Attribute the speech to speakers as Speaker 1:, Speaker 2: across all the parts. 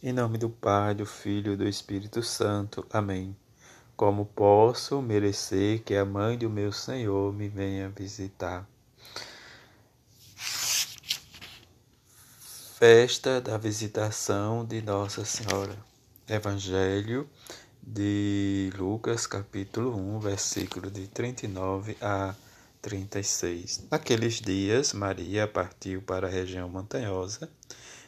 Speaker 1: Em nome do Pai, do Filho e do Espírito Santo. Amém. Como posso merecer que a mãe do meu Senhor me venha visitar? Festa da visitação de Nossa Senhora. Evangelho de Lucas, capítulo 1, versículo de 39 a 36. Naqueles dias, Maria partiu para a região montanhosa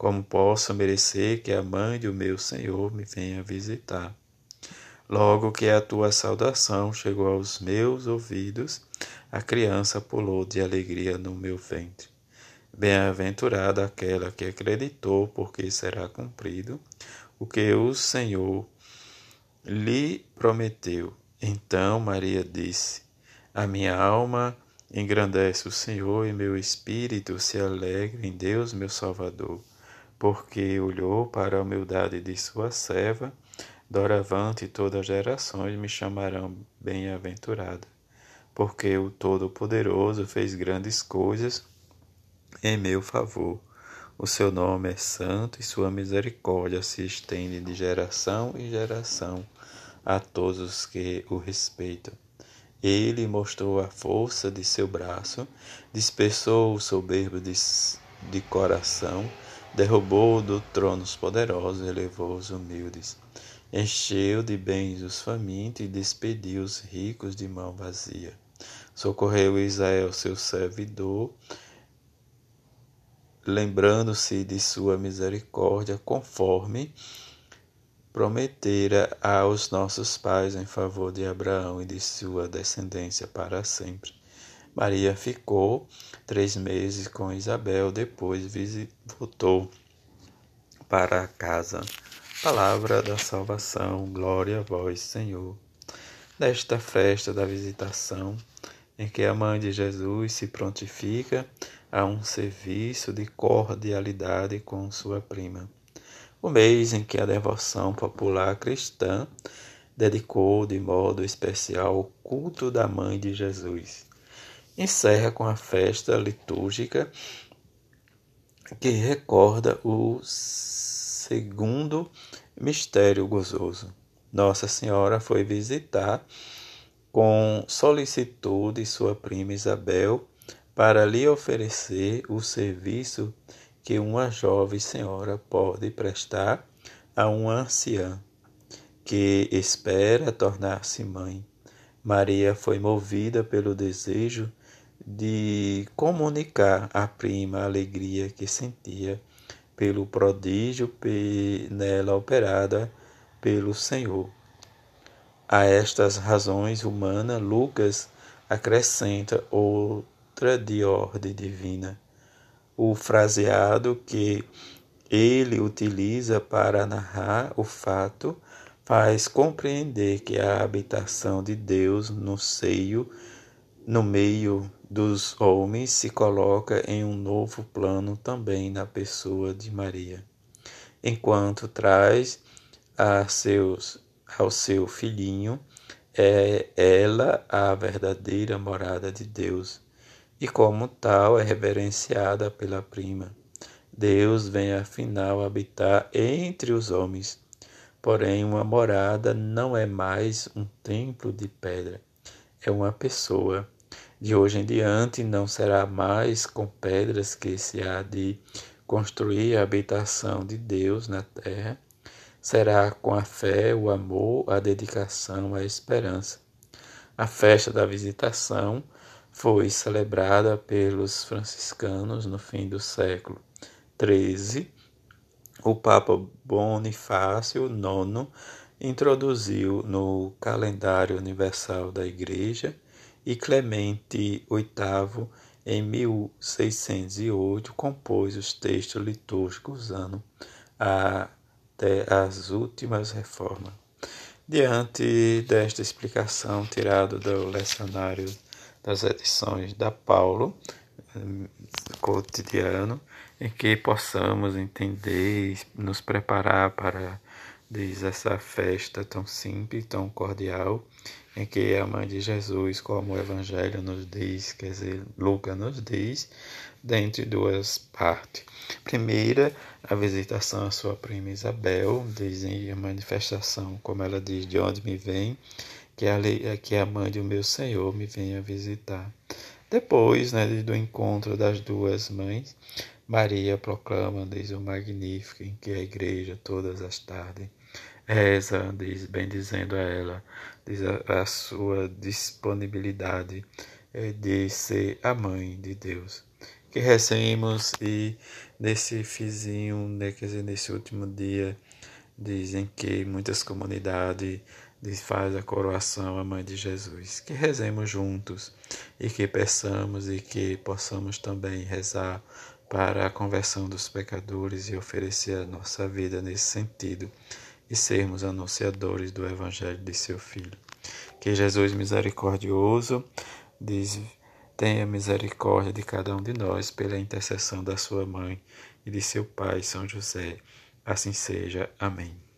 Speaker 1: Como posso merecer que a mãe do meu Senhor me venha visitar? Logo que a tua saudação chegou aos meus ouvidos, a criança pulou de alegria no meu ventre. Bem-aventurada aquela que acreditou, porque será cumprido o que o Senhor lhe prometeu. Então Maria disse: A minha alma engrandece o Senhor e meu espírito se alegra em Deus, meu Salvador porque olhou para a humildade de sua serva, doravante todas as gerações me chamarão bem-aventurada, porque o Todo-Poderoso fez grandes coisas em meu favor. O seu nome é santo e sua misericórdia se estende de geração em geração a todos os que o respeitam. Ele mostrou a força de seu braço, dispersou o soberbo de, de coração, derrubou do trono os poderosos, elevou os humildes, encheu de bens os famintos e despediu os ricos de mão vazia. Socorreu Israel, seu servidor, lembrando-se de sua misericórdia, conforme prometera aos nossos pais em favor de Abraão e de sua descendência para sempre. Maria ficou três meses com Isabel, depois voltou para casa. Palavra da salvação, glória a vós, Senhor. Nesta festa da visitação, em que a mãe de Jesus se prontifica a um serviço de cordialidade com sua prima. O mês em que a devoção popular cristã dedicou de modo especial o culto da mãe de Jesus encerra com a festa litúrgica que recorda o segundo mistério gozoso. Nossa Senhora foi visitar com solicitude sua prima Isabel para lhe oferecer o serviço que uma jovem senhora pode prestar a uma anciã que espera tornar-se mãe. Maria foi movida pelo desejo de comunicar à prima a alegria que sentia pelo prodígio nela operada pelo Senhor. A estas razões humanas, Lucas acrescenta outra de ordem divina. O fraseado que ele utiliza para narrar o fato faz compreender que a habitação de Deus no seio, no meio dos homens se coloca em um novo plano também na pessoa de Maria, enquanto traz a seus, ao seu filhinho é ela a verdadeira morada de Deus e como tal é reverenciada pela prima. Deus vem afinal habitar entre os homens. Porém, uma morada não é mais um templo de pedra, é uma pessoa de hoje em diante não será mais com pedras que se há de construir a habitação de Deus na terra, será com a fé, o amor, a dedicação, a esperança. A festa da visitação foi celebrada pelos franciscanos no fim do século XIII. O Papa Bonifácio IX introduziu no calendário universal da Igreja e Clemente VIII, em 1608, compôs os textos litúrgicos usando até as últimas reformas. Diante desta explicação tirada do lecionário das edições da Paulo, hum, cotidiano, em que possamos entender e nos preparar para diz essa festa tão simples, tão cordial, em que a mãe de Jesus, como o Evangelho nos diz, quer dizer, Lucas nos diz, dentre duas partes. Primeira, a visitação à sua prima Isabel, dizem a manifestação, como ela diz, de onde me vem, que a, que a mãe do meu Senhor me venha visitar. Depois né, do encontro das duas mães, Maria proclama, diz o Magnífico, em que a igreja, todas as tardes, reza, diz, bem dizendo a ela, diz a, a sua disponibilidade eh, de ser a mãe de Deus. Que recemos e nesse fizinho, né, quer dizer, nesse último dia, dizem que muitas comunidades faz a coroação à Mãe de Jesus. Que rezemos juntos e que peçamos e que possamos também rezar para a conversão dos pecadores e oferecer a nossa vida nesse sentido e sermos anunciadores do Evangelho de seu Filho. Que Jesus misericordioso diz, tenha misericórdia de cada um de nós pela intercessão da sua mãe e de seu pai, São José. Assim seja. Amém.